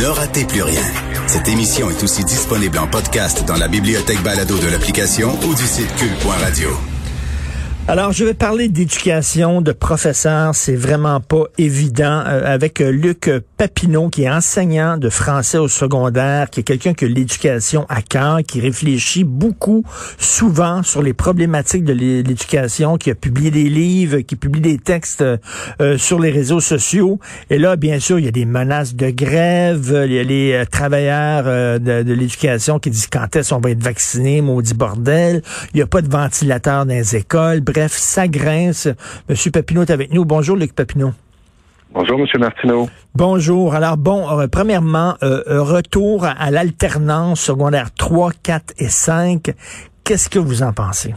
Ne ratez plus rien. Cette émission est aussi disponible en podcast dans la bibliothèque balado de l'application ou du site cul.radio. Alors, je vais parler d'éducation, de professeurs. C'est vraiment pas évident. Euh, avec euh, Luc Papineau, qui est enseignant de français au secondaire, qui est quelqu'un que l'éducation à cœur, qui réfléchit beaucoup, souvent, sur les problématiques de l'éducation, qui a publié des livres, qui publie des textes euh, sur les réseaux sociaux. Et là, bien sûr, il y a des menaces de grève. Il y a les travailleurs de, de l'éducation qui disent quand est-ce qu'on va être vacciné, maudit bordel. Il n'y a pas de ventilateur dans les écoles bref, ça grince. Monsieur Papineau est avec nous. Bonjour, Luc Papineau. Bonjour, Monsieur Martineau. Bonjour. Alors, bon, euh, premièrement, euh, retour à, l'alternance secondaire 3, 4 et 5. Qu'est-ce que vous en pensez?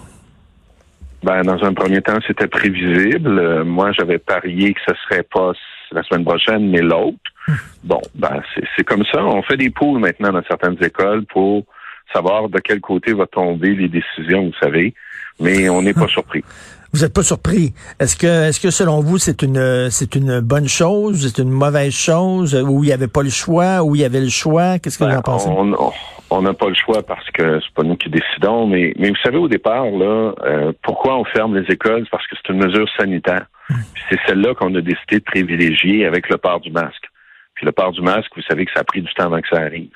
Ben, dans un premier temps, c'était prévisible. Euh, moi, j'avais parié que ce serait pas la semaine prochaine, mais l'autre. Hmm. Bon, ben, c'est comme ça. On fait des poules maintenant dans certaines écoles pour savoir de quel côté va tomber les décisions, vous savez mais on n'est pas surpris. Vous n'êtes pas surpris. Est-ce que, est-ce que selon vous, c'est une, c'est une bonne chose, c'est une mauvaise chose, où il n'y avait pas le choix, où il y avait le choix? Qu'est-ce que vous en ben, pensez? On n'a pas le choix parce que c'est pas nous qui décidons, mais, mais vous savez, au départ, là, euh, pourquoi on ferme les écoles? Parce que c'est une mesure sanitaire. C'est celle-là qu'on a décidé de privilégier avec le port du masque. Puis le port du masque, vous savez que ça a pris du temps avant que ça arrive.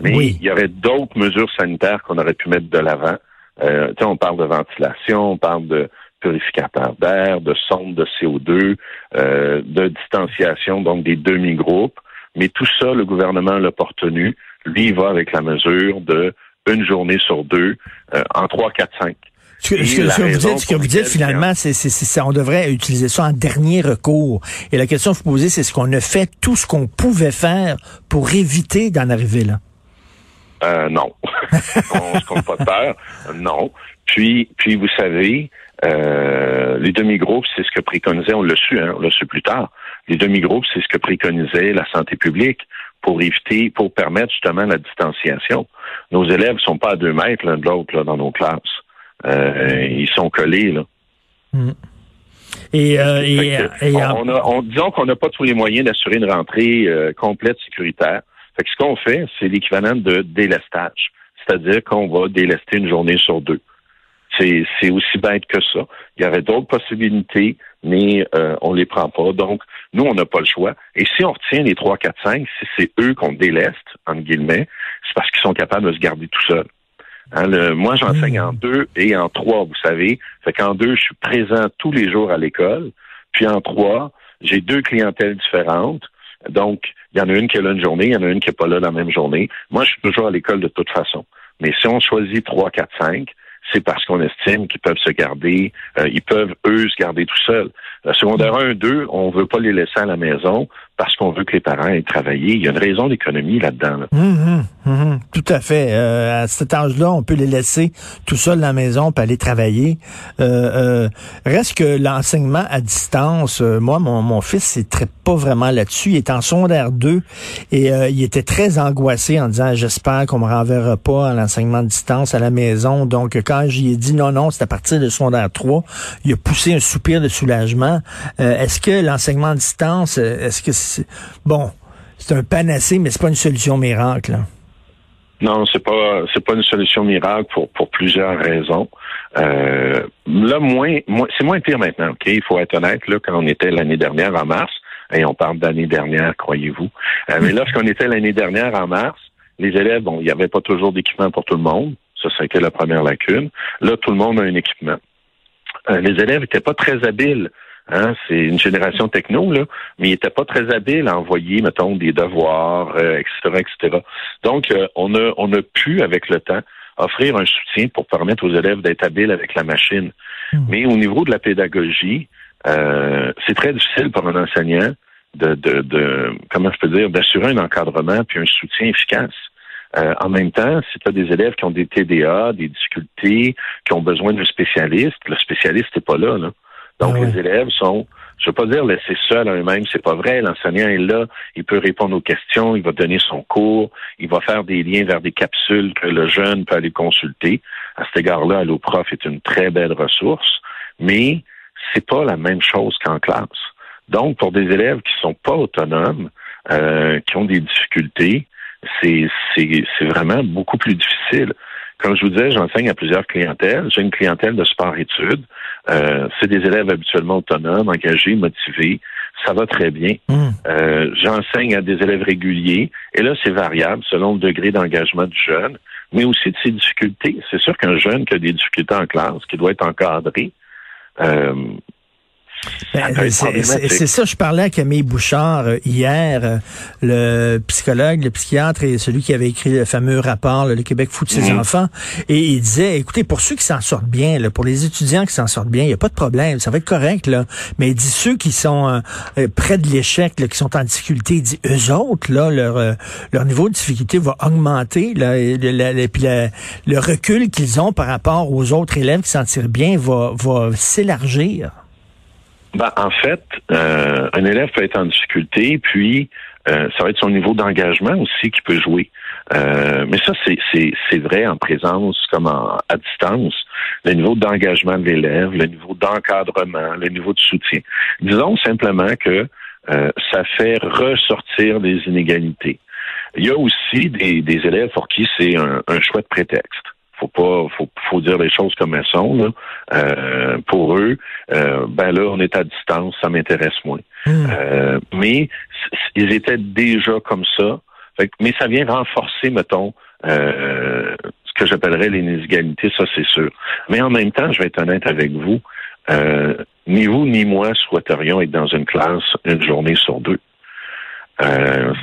Mais il y aurait d'autres mesures sanitaires qu'on aurait pu mettre de l'avant. Euh, on parle de ventilation, on parle de purificateur d'air, de sonde de CO2, euh, de distanciation, donc des demi-groupes. Mais tout ça, le gouvernement l'a pas retenu. Lui, il va avec la mesure de une journée sur deux euh, en trois, quatre, cinq. Ce que, ce que vous dites, finalement, c'est, c'est, on devrait utiliser ça en dernier recours. Et la question que vous posez, c'est est-ce qu'on a fait tout ce qu'on pouvait faire pour éviter d'en arriver là? Euh, non. on se compte pas de peur. Non. Puis, puis vous savez, euh, les demi-groupes, c'est ce que préconisait, on l'a su, hein, on l'a su plus tard. Les demi-groupes, c'est ce que préconisait la santé publique pour éviter, pour permettre justement la distanciation. Nos élèves sont pas à deux mètres l'un de l'autre là, dans nos classes. Euh, ils sont collés là. Mm. Et, euh, et, on, on, disons qu'on n'a pas tous les moyens d'assurer une rentrée euh, complète sécuritaire. Fait que ce qu'on fait, c'est l'équivalent de délestage. C'est-à-dire qu'on va délester une journée sur deux. C'est aussi bête que ça. Il y aurait d'autres possibilités, mais euh, on les prend pas. Donc, nous, on n'a pas le choix. Et si on retient les 3, 4, 5, si c'est eux qu'on déleste, entre guillemets, c'est parce qu'ils sont capables de se garder tout seuls. Hein, moi, j'enseigne en deux et en trois, vous savez. Fait qu'en deux, je suis présent tous les jours à l'école. Puis en trois, j'ai deux clientèles différentes. Donc, il y en a une qui est là une journée, il y en a une qui n'est pas là la même journée. Moi, je suis toujours à l'école de toute façon. Mais si on choisit 3, 4, 5, c'est parce qu'on estime qu'ils peuvent se garder, euh, ils peuvent, eux, se garder tout seuls. Le secondaire 1, 2, on veut pas les laisser à la maison parce qu'on veut que les parents aient travaillé. Il y a une raison d'économie là-dedans. Hum, hum, hum, tout à fait. Euh, à cet âge-là, on peut les laisser tout seuls à la maison pour aller travailler. Euh, reste que l'enseignement à distance, moi, mon, fils, il ne pas vraiment là-dessus. Il est en secondaire 2 et il était très angoissé en disant, j'espère qu'on me renverra pas à l'enseignement à distance à la maison. Donc, quand j'y ai dit non, non, c'est à partir de secondaire 3, il a poussé un soupir de soulagement. est-ce que l'enseignement à distance, est-ce que bon, c'est un panacée, mais c'est pas une solution miracle. Non, c'est pas c'est pas une solution miracle pour pour plusieurs raisons. Euh, là, moins, c'est moins pire maintenant. Ok, il faut être honnête. Là, quand on était l'année dernière en mars, et on parle d'année dernière, croyez-vous. Euh, mais lorsqu'on était l'année dernière en mars, les élèves, bon, il n'y avait pas toujours d'équipement pour tout le monde. Ça, c'était la première lacune. Là, tout le monde a un équipement. Euh, les élèves n'étaient pas très habiles Hein, c'est une génération techno, là, mais il n'était pas très habile à envoyer, mettons, des devoirs, etc., euh, etc. Donc, euh, on, a, on a pu, avec le temps, offrir un soutien pour permettre aux élèves d'être habiles avec la machine. Hmm. Mais au niveau de la pédagogie, euh, c'est très difficile pour un enseignant de, de, de comment je peux dire, d'assurer un encadrement puis un soutien efficace. en même temps, si tu as des élèves qui ont des TDA, des difficultés, qui ont besoin d'un spécialiste, le spécialiste n'est pas là. là. Donc, ah les élèves sont, je veux pas dire laissés seuls à eux-mêmes, c'est pas vrai. L'enseignant est là, il peut répondre aux questions, il va donner son cours, il va faire des liens vers des capsules que le jeune peut aller consulter. À cet égard-là, AlloProf est une très belle ressource, mais c'est pas la même chose qu'en classe. Donc, pour des élèves qui sont pas autonomes, qui ont des difficultés, c'est vraiment beaucoup plus difficile. Comme je vous disais, j'enseigne à plusieurs clientèles. J'ai une clientèle de sport-études. Euh, c'est des élèves habituellement autonomes, engagés, motivés. Ça va très bien. Hmm. Euh, j'enseigne à des élèves réguliers. Et là, c'est variable selon le degré d'engagement du jeune, mais aussi de ses difficultés. C'est sûr qu'un jeune qui a des difficultés en classe, qui doit être encadré, euh, ben, c'est ça, je parlais à Camille Bouchard euh, hier, euh, le psychologue, le psychiatre et celui qui avait écrit le fameux rapport, Le Québec fout de ses mhm. enfants, et il disait, écoutez, pour ceux qui s'en sortent bien, là, pour les étudiants qui s'en sortent bien, il n'y a pas de problème, ça va être correct, là. mais il dit ceux qui sont euh, près de l'échec, qui sont en difficulté, il dit, eux autres, là, leur, leur niveau de difficulté va augmenter, là, et, puis le recul qu'ils ont par rapport aux autres élèves qui s'en tirent bien va, va s'élargir. Ben, en fait, euh, un élève peut être en difficulté, puis euh, ça va être son niveau d'engagement aussi qui peut jouer. Euh, mais ça, c'est vrai en présence comme à distance. Le niveau d'engagement de l'élève, le niveau d'encadrement, le niveau de soutien. Disons simplement que ça fait ressortir des inégalités. Il y a aussi des, des élèves pour qui c'est un, un chouette prétexte faut pas faut, faut dire les choses comme elles sont là. Euh, pour eux euh, ben là on est à distance ça m'intéresse moins. Hmm. euh, mais ils étaient déjà comme ça. Mais ça vient renforcer mettons ce que j'appellerais les inégalités ça c'est sûr. Mais en même temps je vais être honnête avec vous ni vous ni moi souhaiterions être dans une classe une journée sur deux.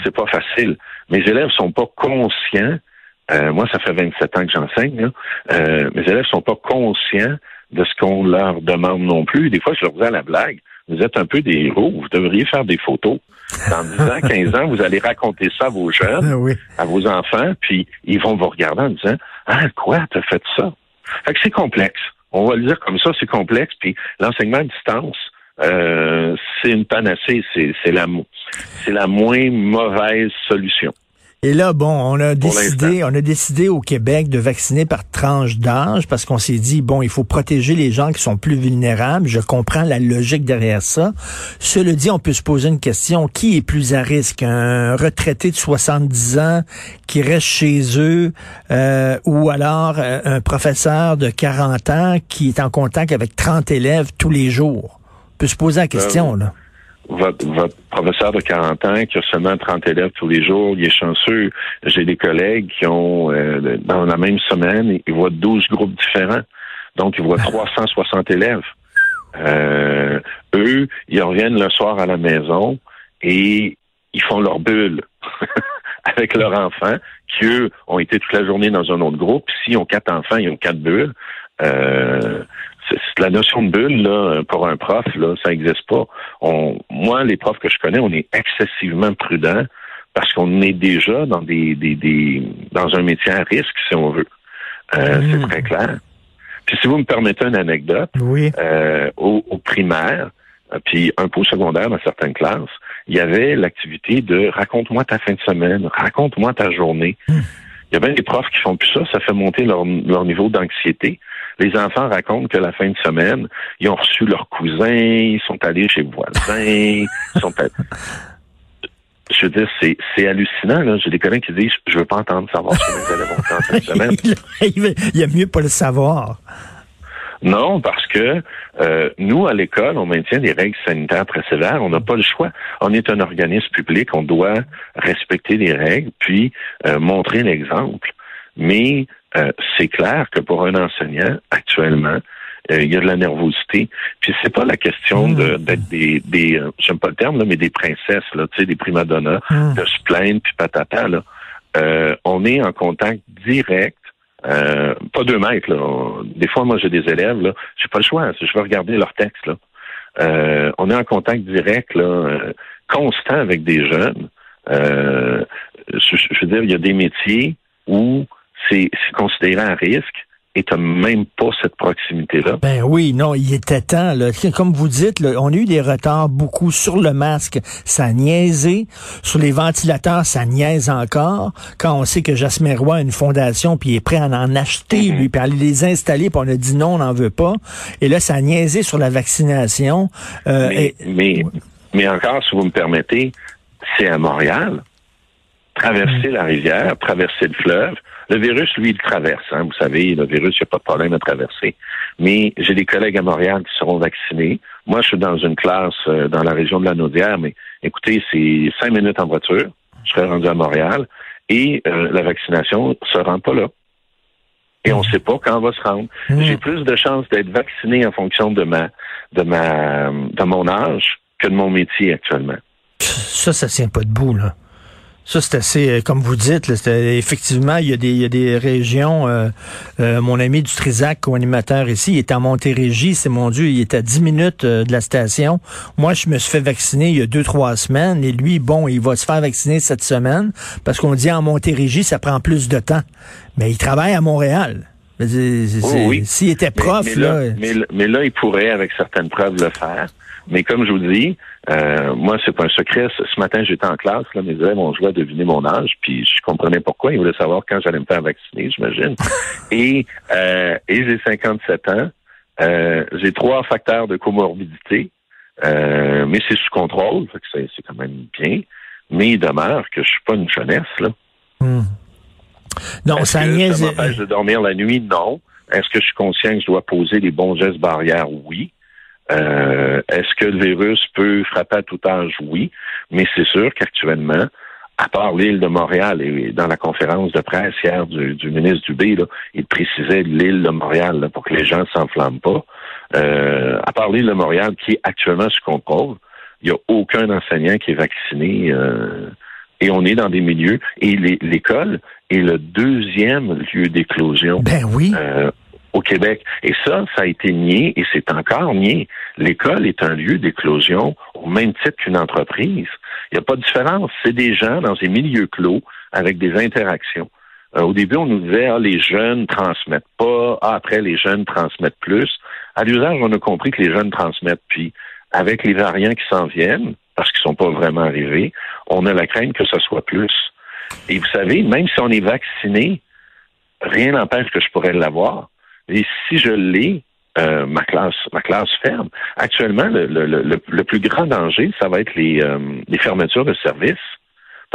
C'est pas facile. Mes élèves sont pas conscients euh, moi, ça fait 27 ans que j'enseigne. Euh, mes élèves sont pas conscients de ce qu'on leur demande non plus. Des fois, je leur dis à la blague, vous êtes un peu des héros, vous devriez faire des photos. Dans 10 ans, 15 ans, vous allez raconter ça à vos jeunes, à vos enfants, puis ils vont vous regarder en disant, ah, quoi, t'as fait ça? Fait que c'est complexe. On va le dire comme ça, c'est complexe, puis l'enseignement à distance, euh, c'est une panacée, c'est la, c'est la moins mauvaise solution. Et là, bon, on a décidé, on a décidé au Québec de vacciner par tranche d'âge parce qu'on s'est dit, bon, il faut protéger les gens qui sont plus vulnérables. Je comprends la logique derrière ça. Cela dit, on peut se poser une question. Qui est plus à risque? Un retraité de 70 ans qui reste chez eux euh, ou alors euh, un professeur de 40 ans qui est en contact avec 30 élèves tous les jours? On peut se poser la question, euh, là votre, votre professeur de 40 ans qui a seulement 30 élèves tous les jours, il est chanceux. J'ai des collègues qui ont, euh, dans la même semaine, ils voient 12 groupes différents. Donc, ils voient 360 élèves. Euh, eux, ils reviennent le soir à la maison et ils font leur bulle avec leurs enfants, qui, eux, ont été toute la journée dans un autre groupe. S'ils ont quatre enfants, ils ont quatre bulles. Euh, la notion de bulle, là, pour un prof, là, ça n'existe pas. On, moi, les profs que je connais, on est excessivement prudents parce qu'on est déjà dans des, des, des, dans un métier à risque, si on veut. Euh, C'est hmm. très clair. Puis si vous me permettez une anecdote, oui. euh, au, au, primaire, euh, puis un peu au secondaire dans certaines classes, il y avait l'activité de raconte-moi ta fin de semaine, raconte-moi ta journée. Hmm. Il y a bien des profs qui font plus ça, ça fait monter leur, leur niveau d'anxiété. Les enfants racontent que la fin de semaine, ils ont reçu leurs cousins, ils sont allés chez le voisin, ils sont je veux dire, c'est, c'est hallucinant. Là. J'ai des collègues qui disent Je veux pas entendre savoir ce que les élèves ont fait en fin de semaine. il y a mieux pas le savoir. Non, parce que euh, nous, à l'école, on maintient des règles sanitaires très sévères. On n'a pas le choix. On est un organisme public. On doit respecter les règles, puis euh, montrer l'exemple. Mais euh, c'est clair que pour un enseignant, actuellement, euh, il y a de la nervosité. Puis c'est pas la question de, hmm. d'être des, des euh, j'aime pas le terme, là, mais des princesses, là, tu sais, des primadonnas, hmm. de se plaindre, puis patata, là. on est en contact direct pas deux mètres. Là. Des fois, moi, j'ai des élèves, là, j'ai pas le choix. Je vais regarder leur texte. Là. on est en contact direct, là, constant avec des jeunes. je, je, veux dire, il y a des métiers où c'est considéré un risque et tu même pas cette proximité-là. Ben oui, non, il était temps. Là. Comme vous dites, on a eu des retards beaucoup sur le masque, ça a niaisé. Sur les ventilateurs, ça niaise encore. Quand on sait que Jasmin Roy a une fondation, puis il est prêt à en acheter, mhm. lui, puis à les installer, puis on a dit non, on n'en veut pas. Et là, ça a niaisé sur la vaccination. Euh, mais, mais, mais encore, si vous me permettez, c'est à Montréal. Traverser la rivière, traverser le fleuve. Le virus, lui, il traverse. Hein. Vous savez, le virus, il n'y a pas de problème à traverser. Mais j'ai des collègues à Montréal qui seront vaccinés. Moi, je suis dans une classe euh, dans la région de la Naudière, mais écoutez, c'est cinq minutes en voiture. Je serai rendu à Montréal et euh, la vaccination se rend pas là. Et on ne sait pas quand on va se rendre. Mmh. J'ai plus de chances d'être vacciné en fonction de ma de ma de mon âge que de mon métier actuellement. Ça, ça tient pas debout, là. Ça, c'est assez, euh, comme vous dites, c'est- effectivement, il y, a des, régions. euh, euh, mon ami du Trisac, co-animateur ici, il est à Montérégie, c'est mon Dieu, il est à 10 minutes euh, de la station. Moi, je me suis fait vacciner il y a deux, trois semaines, et lui, bon, il va se faire vacciner cette semaine, parce qu'on dit en Montérégie, ça prend plus de temps. Mais il travaille à Montréal. C'est- c'est- Oh, oui. S'il était prof, mais, mais là, là, mais, mais là, il pourrait, avec certaines preuves, le faire. Mais comme je vous dis, euh, moi, c'est pas un secret. Ce, matin, j'étais en classe, là, mes élèves ont joué à deviner mon âge, puis je comprenais pourquoi. Ils voulaient savoir quand j'allais me faire vacciner, j'imagine. et euh, et j'ai 57 ans. Euh, j'ai trois facteurs de comorbidité, euh, mais c'est sous contrôle, fait que c'est, c'est quand même bien. Mais il demeure que je suis pas une jeunesse, là. hmm. Non, Est-ce ça que niaise. ça m'empêche de dormir la nuit? Non. Est-ce que je suis conscient que je dois poser les bons gestes barrières? Oui. Euh, Est-ce que le virus peut frapper à tout âge? Oui. Mais c'est sûr qu'actuellement, à part l'île de Montréal et dans la conférence de presse hier du, du ministre Dubé, là, il précisait l'île de Montréal là, pour que les gens ne s'enflamment pas. Euh, à part l'île de Montréal qui est actuellement sous contrôle, il n'y a aucun enseignant qui est vacciné. euh, et on est dans des milieux. Et l'école est le deuxième lieu d'éclosion Ben oui. euh, au Québec. Et ça, ça a été nié et c'est encore nié. L'école est un lieu d'éclosion au même titre qu'une entreprise. Il n'y a pas de différence. C'est des gens dans des milieux clos avec des interactions. Euh, au début, on nous disait, ah, les jeunes transmettent pas. Ah, après, les jeunes transmettent plus. À l'usage, on a compris que les jeunes transmettent. Puis, avec les variants qui s'en viennent, parce qu'ils sont pas vraiment arrivés, on a la crainte que ce soit plus. Et vous savez, même si on est vacciné, rien n'empêche que je pourrais l'avoir. Et si je l'ai, euh, ma classe, ma classe ferme. Actuellement, le, le, le, le plus grand danger, ça va être les, euh, les fermetures de services.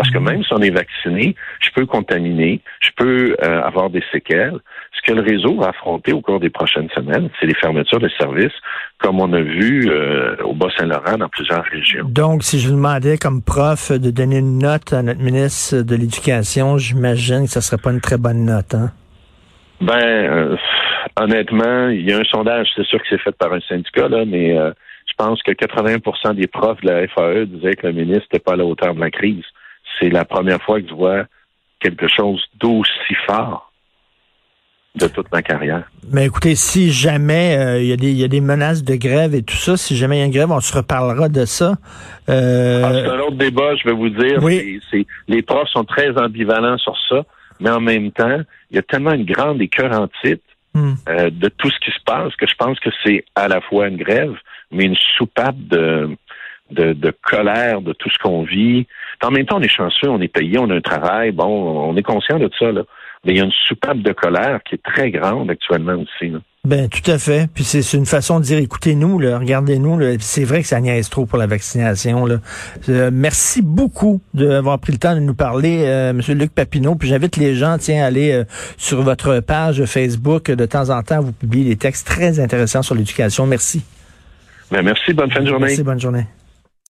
Parce que même si on est vacciné, je peux contaminer, je peux euh, avoir des séquelles. Ce que le réseau va affronter au cours des prochaines semaines, c'est les fermetures de services, comme on a vu euh, au Bas-Saint-Laurent dans plusieurs régions. Donc, si je vous demandais comme prof de donner une note à notre ministre de l'Éducation, j'imagine que ce serait pas une très bonne note, hein? Ben, euh, honnêtement, il y a un sondage, c'est sûr que c'est fait par un syndicat, là, mais euh, je pense que 80% des profs de la FAE disaient que le ministre n'était pas à la hauteur de la crise. C'est la première fois que je vois quelque chose d'aussi fort de toute ma carrière. Mais écoutez, si jamais euh, il y, a des- il y a des menaces de grève et tout ça, si jamais il y a une grève, on se reparlera de ça. Euh, Ah, c'est un autre débat, je vais vous dire. oui. Les profs sont très ambivalents sur ça, mais en même temps, il y a tellement une grande écœurantite hmm. euh, de tout ce qui se passe que je pense que c'est à la fois une grève, mais une soupape de, de, de colère de tout ce qu'on vit. En même temps, on est chanceux, on est payé, on a un travail, bon, on est conscient de ça, là. Mais il y a une soupape de colère qui est très grande actuellement aussi. Là. Ben tout à fait. Puis c'est une façon de dire, écoutez-nous, là, regardez-nous. là. C'est vrai que ça niaise trop pour la vaccination. Là. Euh, merci beaucoup d'avoir pris le temps de nous parler, euh, Monsieur Luc Papineau. Puis j'invite les gens, tiens, à aller euh, sur votre page Facebook. De temps en temps, vous publiez des textes très intéressants sur l'éducation. Merci. Ben, merci, bonne fin de journée. Merci, bonne journée.